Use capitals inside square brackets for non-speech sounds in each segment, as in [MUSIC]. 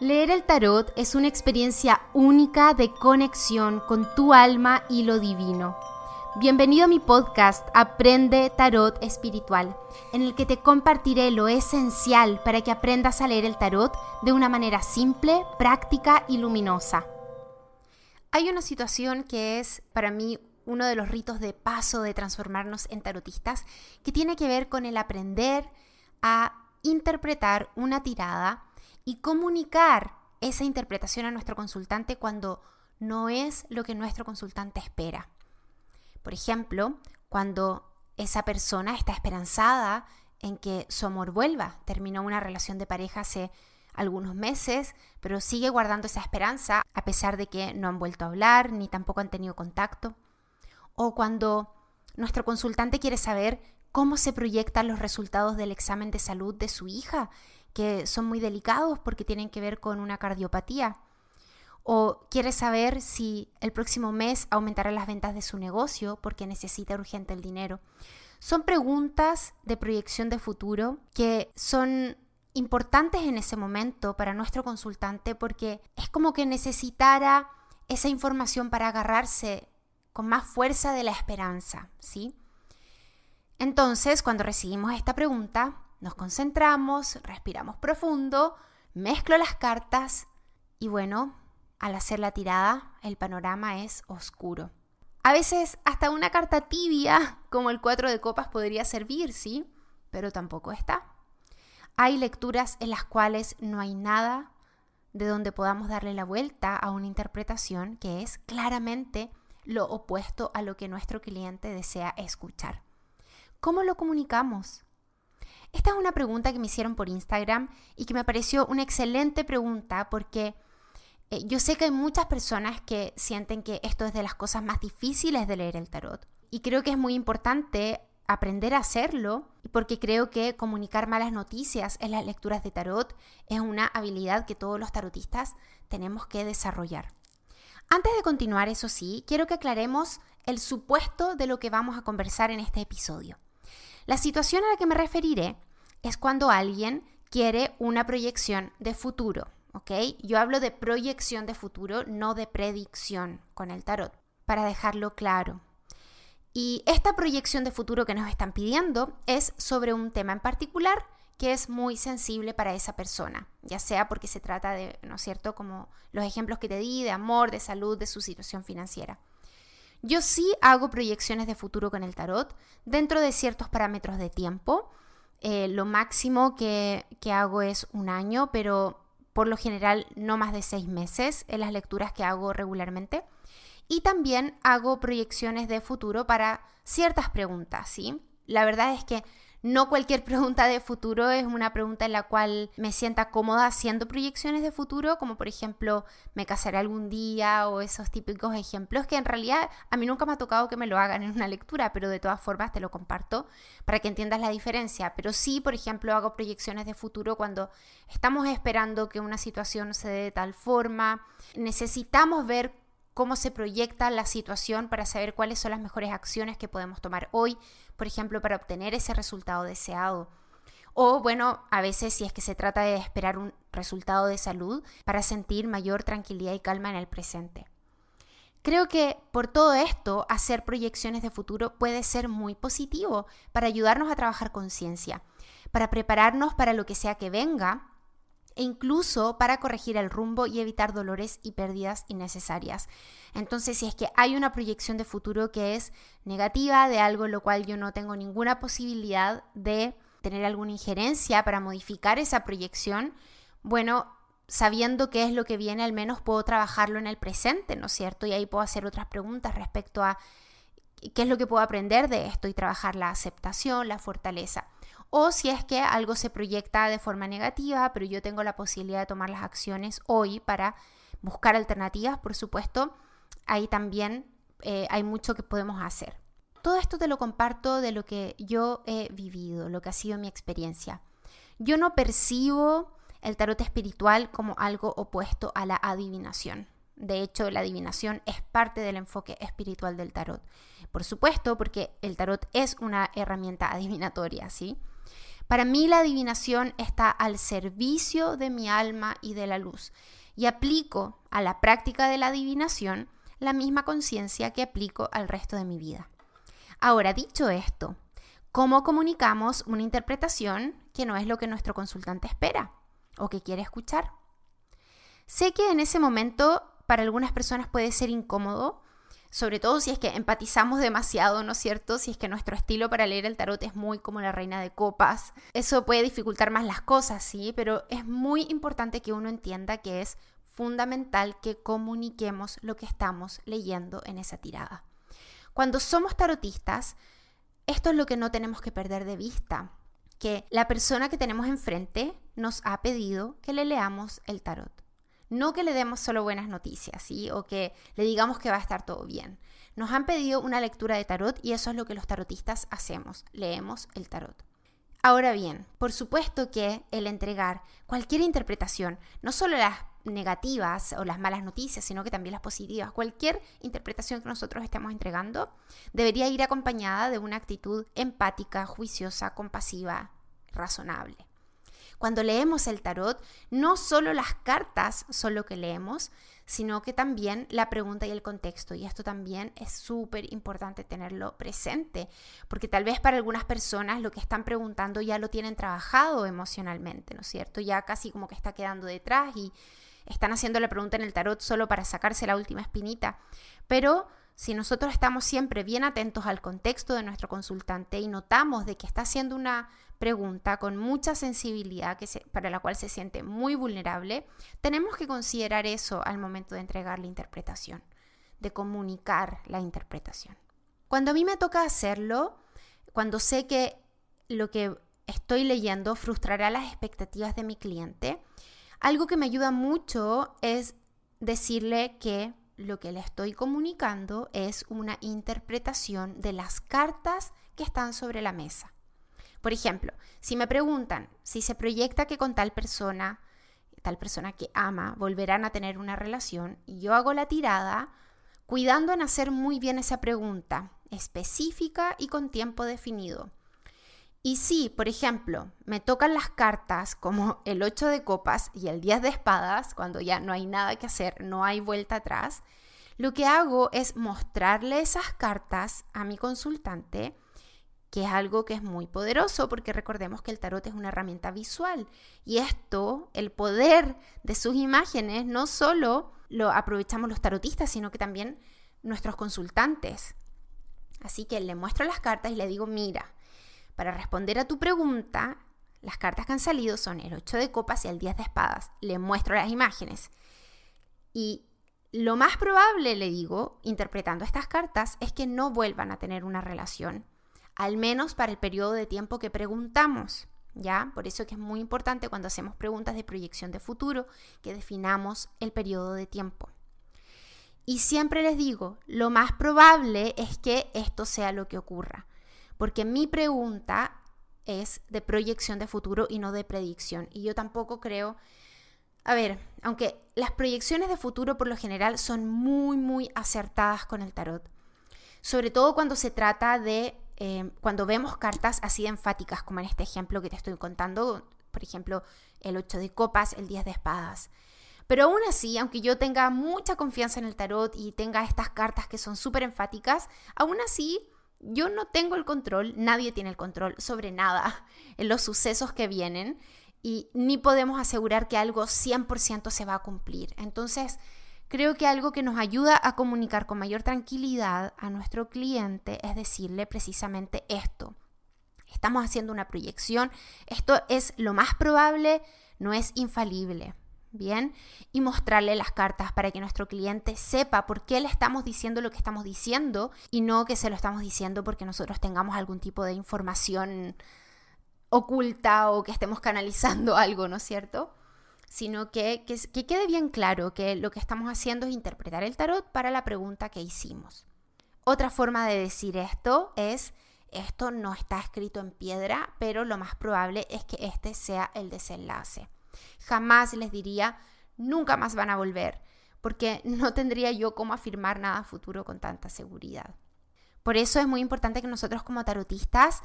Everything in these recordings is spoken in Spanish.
Leer el tarot es una experiencia única de conexión con tu alma y lo divino. Bienvenido a mi podcast Aprende Tarot Espiritual, en el que te compartiré lo esencial para que aprendas a leer el tarot de una manera simple, práctica y luminosa. Hay una situación que es para mí uno de los ritos de paso de transformarnos en tarotistas, que tiene que ver con el aprender a interpretar una tirada y comunicar esa interpretación a nuestro consultante cuando no es lo que nuestro consultante espera. Por ejemplo, cuando esa persona está esperanzada en que su amor vuelva, terminó una relación de pareja hace algunos meses, pero sigue guardando esa esperanza a pesar de que no han vuelto a hablar ni tampoco han tenido contacto. O cuando nuestro consultante quiere saber cómo se proyectan los resultados del examen de salud de su hija que son muy delicados porque tienen que ver con una cardiopatía. O quiere saber si el próximo mes aumentará las ventas de su negocio porque necesita urgente el dinero. Son preguntas de proyección de futuro que son importantes en ese momento para nuestro consultante porque es como que necesitara esa información para agarrarse con más fuerza de la esperanza, ¿sí? Entonces, cuando recibimos esta pregunta, nos concentramos, respiramos profundo, mezclo las cartas y bueno, al hacer la tirada el panorama es oscuro. A veces hasta una carta tibia como el 4 de copas podría servir, ¿sí? Pero tampoco está. Hay lecturas en las cuales no hay nada de donde podamos darle la vuelta a una interpretación que es claramente lo opuesto a lo que nuestro cliente desea escuchar. ¿Cómo lo comunicamos? Esta es una pregunta que me hicieron por Instagram y que me pareció una excelente pregunta porque eh, yo sé que hay muchas personas que sienten que esto es de las cosas más difíciles de leer el tarot. Y creo que es muy importante aprender a hacerlo porque creo que comunicar malas noticias en las lecturas de tarot es una habilidad que todos los tarotistas tenemos que desarrollar. Antes de continuar, eso sí, quiero que aclaremos el supuesto de lo que vamos a conversar en este episodio. La situación a la que me referiré es cuando alguien quiere una proyección de futuro, ¿ok? Yo hablo de proyección de futuro, no de predicción con el tarot, para dejarlo claro. Y esta proyección de futuro que nos están pidiendo es sobre un tema en particular que es muy sensible para esa persona, ya sea porque se trata de, ¿no es cierto?, como los ejemplos que te di, de amor, de salud, de su situación financiera. Yo sí hago proyecciones de futuro con el tarot dentro de ciertos parámetros de tiempo. Eh, lo máximo que, que hago es un año, pero por lo general no más de seis meses en las lecturas que hago regularmente. Y también hago proyecciones de futuro para ciertas preguntas, ¿sí? La verdad es que no cualquier [LAUGHS] pregunta de futuro es una pregunta en la cual me sienta cómoda haciendo proyecciones de futuro, como por ejemplo, me casaré algún día o esos típicos ejemplos que en realidad a mí nunca me ha tocado que me lo hagan en una lectura, pero de todas formas te lo comparto para que entiendas la diferencia. Pero sí, por ejemplo, hago proyecciones de futuro cuando estamos esperando que una situación se dé de tal forma, necesitamos ver cómo se proyecta la situación para saber cuáles son las mejores acciones que podemos tomar hoy, por ejemplo, para obtener ese resultado deseado. O bueno, a veces si es que se trata de esperar un resultado de salud para sentir mayor tranquilidad y calma en el presente. Creo que por todo esto, hacer proyecciones de futuro puede ser muy positivo para ayudarnos a trabajar conciencia, para prepararnos para lo que sea que venga e incluso para corregir el rumbo y evitar dolores y pérdidas innecesarias. Entonces, si es que hay una proyección de futuro que es negativa, de algo en lo cual yo no tengo ninguna posibilidad de tener alguna injerencia para modificar esa proyección, bueno, sabiendo qué es lo que viene, al menos puedo trabajarlo en el presente, ¿no es cierto? Y ahí puedo hacer otras preguntas respecto a qué es lo que puedo aprender de esto y trabajar la aceptación, la fortaleza o si es que algo se proyecta de forma negativa, pero yo tengo la posibilidad de tomar las acciones hoy para buscar alternativas, por supuesto, ahí también eh, hay mucho que podemos hacer. Todo esto te lo comparto de lo que yo he vivido, lo que ha sido mi experiencia. Yo no percibo el tarot espiritual como algo opuesto a la adivinación. De hecho, la adivinación es parte del enfoque espiritual del tarot. Por supuesto, porque el tarot es una herramienta adivinatoria, ¿sí? Para mí la adivinación está al servicio de mi alma y de la luz y aplico a la práctica de la adivinación la misma conciencia que aplico al resto de mi vida. Ahora, dicho esto, ¿cómo comunicamos una interpretación que no es lo que nuestro consultante espera o que quiere escuchar? Sé que en ese momento para algunas personas puede ser incómodo sobre todo si es que empatizamos demasiado, ¿no es cierto? Si es que nuestro estilo para leer el tarot es muy como la reina de copas. Eso puede dificultar más las cosas, sí, pero es muy importante que uno entienda que es fundamental que comuniquemos lo que estamos leyendo en esa tirada. Cuando somos tarotistas, esto es lo que no tenemos que perder de vista, que la persona que tenemos enfrente nos ha pedido que le leamos el tarot. No que le demos solo buenas noticias, ¿sí? O que le digamos que va a estar todo bien. Nos han pedido una lectura de tarot y eso es lo que los tarotistas hacemos, leemos el tarot. Ahora bien, por supuesto que el entregar cualquier interpretación, no solo las negativas o las malas noticias, sino que también las positivas, cualquier interpretación que nosotros estemos entregando, debería ir acompañada de una actitud empática, juiciosa, compasiva, razonable. Cuando leemos el tarot, no solo las cartas son lo que leemos, sino que también la pregunta y el contexto. Y esto también es súper importante tenerlo presente, porque tal vez para algunas personas lo que están preguntando ya lo tienen trabajado emocionalmente, ¿no es cierto? Ya casi como que está quedando detrás y están haciendo la pregunta en el tarot solo para sacarse la última espinita. Pero si nosotros estamos siempre bien atentos al contexto de nuestro consultante y notamos de que está haciendo una pregunta con mucha sensibilidad que para la cual se siente muy vulnerable, tenemos que considerar eso al momento de entregar la interpretación, de comunicar la interpretación. Cuando a mí me toca hacerlo, cuando sé que lo que estoy leyendo frustrará las expectativas de mi cliente, algo que me ayuda mucho es decirle que lo que le estoy comunicando es una interpretación de las cartas que están sobre la mesa. Por ejemplo, si me preguntan si se proyecta que con tal persona, tal persona que ama, volverán a tener una relación, yo hago la tirada cuidando en hacer muy bien esa pregunta, específica y con tiempo definido. Y si, por ejemplo, me tocan las cartas como el 8 de copas y el 10 de espadas, cuando ya no hay nada que hacer, no hay vuelta atrás, lo que hago es mostrarle esas cartas a mi consultante, que es algo que es muy poderoso, porque recordemos que el tarot es una herramienta visual. Y esto, el poder de sus imágenes, no solo lo aprovechamos los tarotistas, sino que también nuestros consultantes. Así que le muestro las cartas y le digo, mira, para responder a tu pregunta, las cartas que han salido son el 8 de copas y el 10 de espadas. Le muestro las imágenes. Y lo más probable, le digo, interpretando estas cartas, es que no vuelvan a tener una relación, al menos para el periodo de tiempo que preguntamos. ¿Ya? Por eso que es muy importante cuando hacemos preguntas de proyección de futuro que definamos el periodo de tiempo. Y siempre les digo, lo más probable es que esto sea lo que ocurra porque mi pregunta es de proyección de futuro y no de predicción. Y yo tampoco creo, a ver, aunque las proyecciones de futuro por lo general son muy, muy acertadas con el tarot, sobre todo cuando se trata de, eh, cuando vemos cartas así enfáticas, como en este ejemplo que te estoy contando, por ejemplo, el 8 de copas, el 10 de espadas. Pero aún así, aunque yo tenga mucha confianza en el tarot y tenga estas cartas que son súper enfáticas, aún así yo no tengo el control, nadie tiene el control sobre nada [LAUGHS] en los sucesos que vienen y ni podemos asegurar que algo 100% se va a cumplir. Entonces, creo que algo que nos ayuda a comunicar con mayor tranquilidad a nuestro cliente es decirle precisamente esto. Estamos haciendo una proyección, esto es lo más probable, no es infalible. Bien, y mostrarle las cartas para que nuestro cliente sepa por qué le estamos diciendo lo que estamos diciendo y no que se lo estamos diciendo porque nosotros tengamos algún tipo de información oculta o que estemos canalizando [LAUGHS] algo, ¿no es cierto? Sino que, que, que quede bien claro que lo que estamos haciendo es interpretar el tarot para la pregunta que hicimos. Otra forma de decir esto es, esto no está escrito en piedra, pero lo más probable es que este sea el desenlace. Jamás les diría, nunca más van a volver, porque [LAUGHS] no tendría yo cómo afirmar nada futuro con tanta seguridad. Por eso es muy importante que nosotros como tarotistas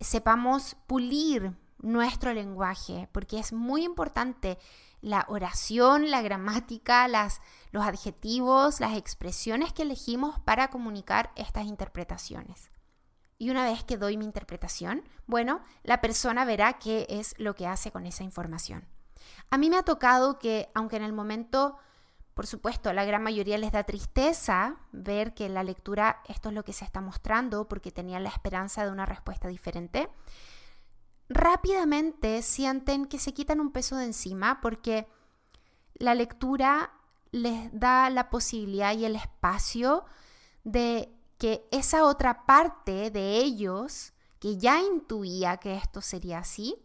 sepamos pulir nuestro lenguaje, porque es muy importante la oración, la gramática, las, los adjetivos, las expresiones que elegimos para comunicar estas interpretaciones. Y una vez que doy mi interpretación, bueno, la persona verá qué es lo que hace con esa información. A mí me ha tocado que, aunque en el momento, por supuesto, la gran mayoría les da tristeza ver que en la lectura esto es lo que se está mostrando porque tenían la esperanza de una respuesta diferente, rápidamente sienten que se quitan un peso de encima porque la lectura les da la posibilidad y el espacio de que esa otra parte de ellos que ya intuía que esto sería así,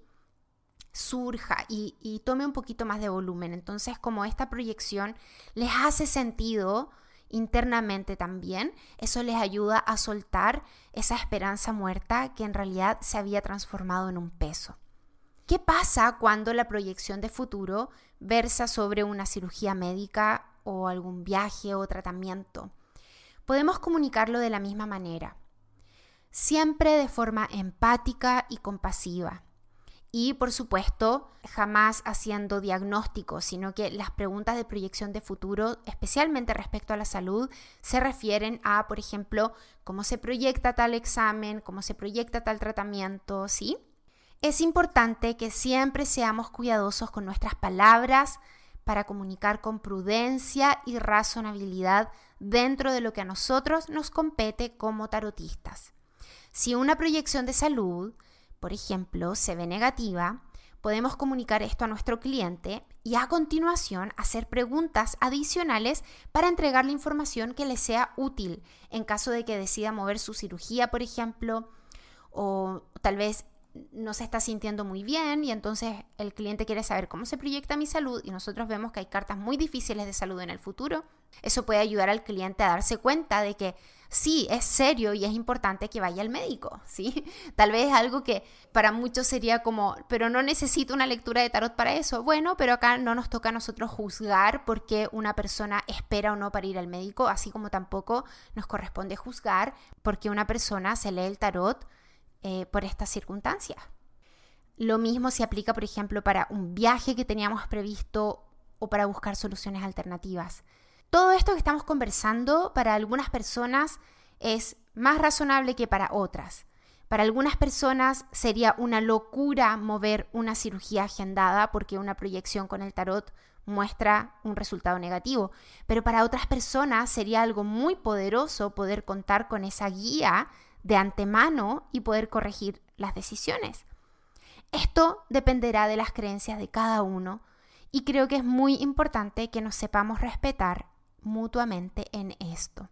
surja y, tome un poquito más de volumen. Entonces, como esta proyección les hace sentido internamente también, eso les ayuda a soltar esa esperanza muerta que en realidad se había transformado en un peso. ¿Qué pasa cuando la proyección de futuro versa sobre una cirugía médica o algún viaje o tratamiento? podemos comunicarlo de la misma manera, siempre de forma empática y compasiva. Y por supuesto, jamás haciendo diagnósticos, sino que las preguntas de proyección de futuro, especialmente respecto a la salud, se refieren a, por ejemplo, cómo se proyecta tal examen, cómo se proyecta tal tratamiento, ¿sí? Es importante que siempre seamos cuidadosos con nuestras palabras, para comunicar con prudencia y razonabilidad dentro de lo que a nosotros nos compete como tarotistas. Si una proyección de salud, por ejemplo, se ve negativa, podemos comunicar esto a nuestro cliente y a continuación hacer preguntas adicionales para entregar la información que le sea útil. En caso de que decida mover su cirugía, por ejemplo, o tal vez no se está sintiendo muy bien y entonces el cliente quiere saber cómo se proyecta mi salud y nosotros vemos que hay cartas muy difíciles de salud en el futuro. Eso puede ayudar al cliente a darse cuenta de que sí, es serio y es importante que vaya al médico, [LAUGHS] ¿sí? Tal vez algo que para muchos sería como, pero no necesito una lectura de tarot para eso. Bueno, pero acá no nos toca a nosotros juzgar por qué una persona espera o no para ir al médico, así como tampoco nos corresponde juzgar por qué una persona se lee el tarot eh, por estas circunstancias. Lo mismo se aplica, por ejemplo, para un viaje que teníamos previsto o para buscar soluciones alternativas. Todo esto que estamos conversando para algunas personas es más razonable que para otras. Para algunas personas sería una locura mover una cirugía agendada porque una proyección con el tarot muestra un resultado negativo, pero para otras personas sería algo muy poderoso poder contar con esa guía de antemano y poder corregir las decisiones. Esto dependerá de las creencias de cada uno y creo que es muy importante que nos sepamos respetar mutuamente en esto.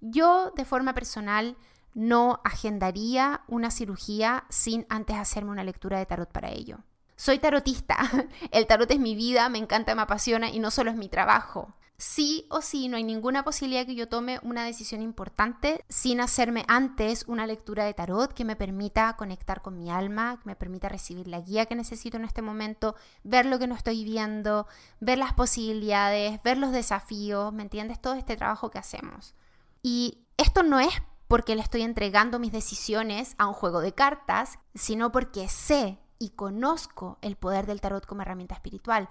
Yo de forma personal no agendaría una cirugía sin antes hacerme una lectura de tarot para ello. Soy tarotista, [LAUGHS] el tarot es mi vida, me encanta, me apasiona y no solo es mi trabajo sí o sí no hay ninguna posibilidad que yo tome una decisión importante sin hacerme antes una lectura de tarot que me permita conectar con mi alma, que me permita recibir la guía que necesito en este momento, ver lo que no estoy viendo, ver las posibilidades, ver los desafíos, ¿me entiendes? Todo este trabajo que hacemos. Y esto no es porque le estoy entregando mis decisiones a un juego de cartas, sino porque sé y conozco el poder del tarot como herramienta espiritual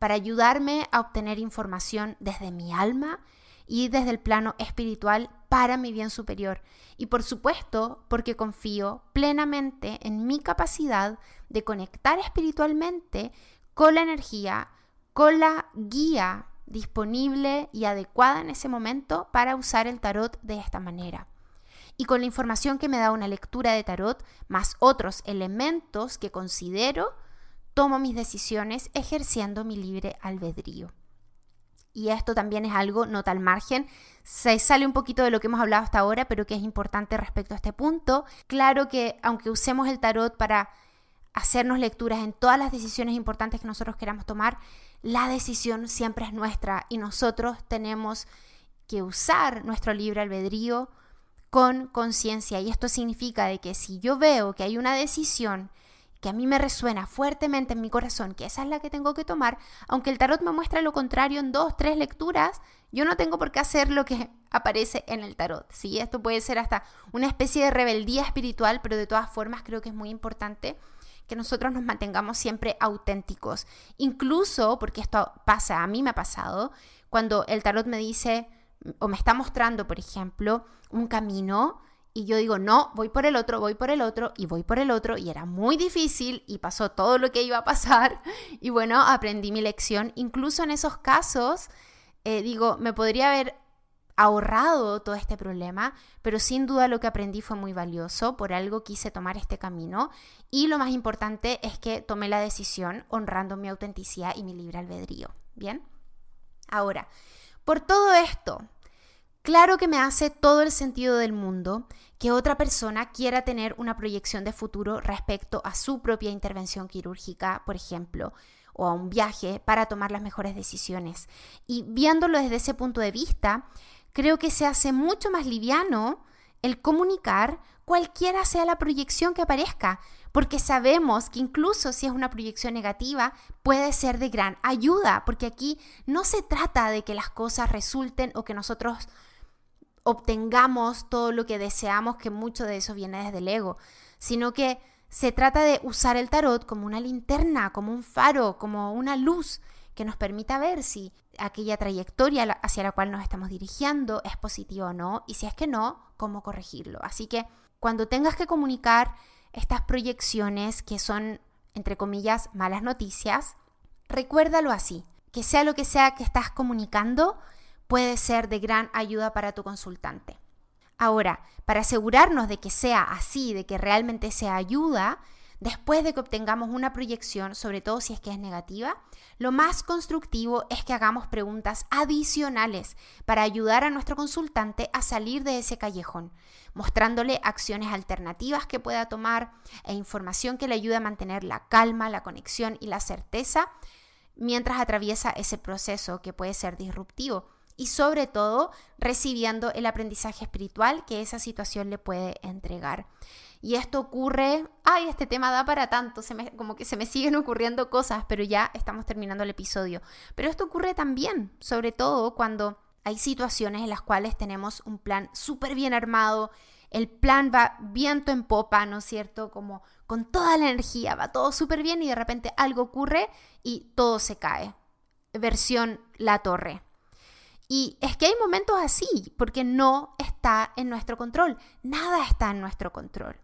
para ayudarme a obtener información desde mi alma y desde el plano espiritual para mi bien superior. Y por supuesto, porque confío plenamente en mi capacidad de conectar espiritualmente con la energía, con la guía disponible y adecuada en ese momento para usar el tarot de esta manera. Y con la información que me da una lectura de tarot, más otros elementos que considero tomo mis decisiones ejerciendo mi libre albedrío. Y esto también es algo, nota al margen, se sale un poquito de lo que hemos hablado hasta ahora, pero que es importante respecto a este punto. Claro que aunque usemos el tarot para hacernos lecturas en todas las decisiones importantes que nosotros queramos tomar, la decisión siempre es nuestra y nosotros tenemos que usar nuestro libre albedrío con conciencia. Y esto significa de que si yo veo que hay una decisión que a mí me resuena fuertemente en mi corazón, que esa es la que tengo que tomar, aunque el tarot me muestra lo contrario en dos, tres lecturas, yo no tengo por qué hacer lo que [LAUGHS] aparece en el tarot. ¿sí? Esto puede ser hasta una especie de rebeldía espiritual, pero de todas formas creo que es muy importante que nosotros nos mantengamos siempre auténticos. Incluso, porque esto pasa, a mí me ha pasado, cuando el tarot me dice o me está mostrando, por ejemplo, un camino y yo digo, no, voy por el otro, voy por el otro y voy por el otro y era muy difícil y pasó todo lo que iba a pasar [LAUGHS] y bueno, aprendí mi lección. Incluso en esos casos, eh, digo, me podría haber ahorrado todo este problema, pero sin duda lo que aprendí fue muy valioso, por algo quise tomar este camino y lo más importante es que tomé la decisión honrando mi autenticidad y mi libre albedrío. Bien, ahora, por todo esto, claro que me hace todo el sentido del mundo que otra persona quiera tener una proyección de futuro respecto a su propia intervención quirúrgica, por ejemplo, o a un viaje para tomar las mejores decisiones. Y viéndolo desde ese punto de vista, creo que se hace mucho más liviano el comunicar cualquiera sea la proyección que aparezca, porque sabemos que incluso si es una proyección negativa, puede ser de gran ayuda, porque aquí no se trata de que las cosas resulten o que nosotros obtengamos todo lo que deseamos, que mucho de eso viene desde el ego, sino que se trata de usar el tarot como una linterna, como un faro, como una luz que nos permita ver si aquella trayectoria hacia la cual nos estamos dirigiendo es positiva o no, y si es que no, cómo corregirlo. Así que cuando tengas que comunicar estas proyecciones que son, entre comillas, malas noticias, recuérdalo así, que sea lo que sea que estás comunicando, puede ser de gran ayuda para tu consultante. Ahora, para asegurarnos de que sea así, de que realmente sea ayuda, Después de que obtengamos una proyección, sobre todo si es que es negativa, lo más constructivo es que hagamos preguntas adicionales para ayudar a nuestro consultante a salir de ese callejón, mostrándole acciones alternativas que pueda tomar e información que le ayude a mantener la calma, la conexión y la certeza mientras atraviesa ese proceso que puede ser disruptivo y sobre todo recibiendo el aprendizaje espiritual que esa situación le puede entregar. Y esto ocurre, ay, este tema da para tanto, como que se me siguen ocurriendo cosas, pero ya estamos terminando el episodio. Pero esto ocurre también, sobre todo cuando hay situaciones en las cuales tenemos un plan súper bien armado, el plan va viento en popa, ¿no es cierto? Como con toda la energía, va todo súper bien y de repente algo ocurre y todo se cae. Versión La Torre. Y es que hay momentos así, porque no está en nuestro control, nada está en nuestro control.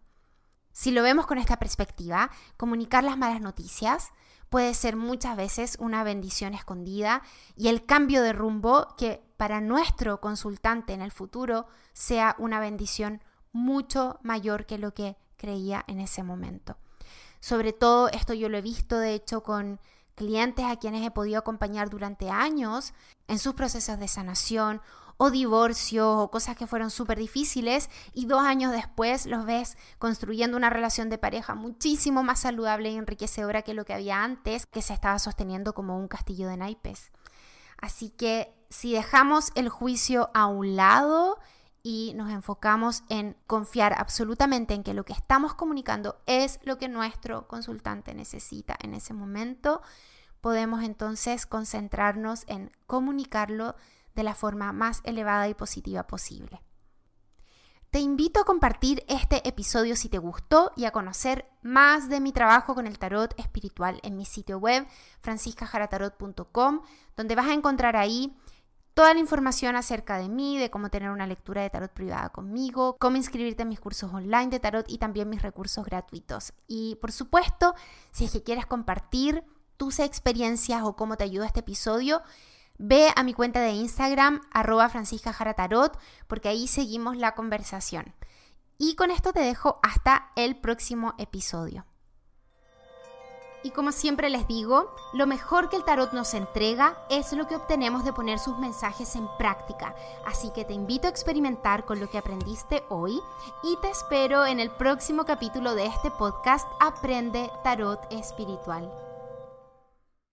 Si lo vemos con esta perspectiva, comunicar las malas noticias puede ser muchas veces una bendición escondida y el cambio de rumbo que para nuestro consultante en el futuro sea una bendición mucho mayor que lo que creía en ese momento. Sobre todo esto yo lo he visto de hecho con clientes a quienes he podido acompañar durante años en sus procesos de sanación o divorcios o cosas que fueron súper difíciles y dos años después los ves construyendo una relación de pareja muchísimo más saludable y enriquecedora que lo que había antes, que se estaba sosteniendo como un castillo de naipes. Así que si dejamos el juicio a un lado y nos enfocamos en confiar absolutamente en que lo que estamos comunicando es lo que nuestro consultante necesita en ese momento, podemos entonces concentrarnos en comunicarlo de la forma más elevada y positiva posible. Te invito a compartir este episodio si te gustó y a conocer más de mi trabajo con el tarot espiritual en mi sitio web franciscajaratarot.com, donde vas a encontrar ahí toda la información acerca de mí, de cómo tener una lectura de tarot privada conmigo, cómo inscribirte en mis cursos online de tarot y también mis recursos gratuitos. Y por supuesto, si es que quieres compartir tus experiencias o cómo te ayuda este episodio, Ve a mi cuenta de Instagram, arroba Francisca Jaratarot, porque ahí seguimos la conversación. Y con esto te dejo hasta el próximo episodio. Y como siempre les digo, lo mejor que el tarot nos entrega es lo que obtenemos de poner sus mensajes en práctica. Así que te invito a experimentar con lo que aprendiste hoy y te espero en el próximo capítulo de este podcast Aprende Tarot Espiritual.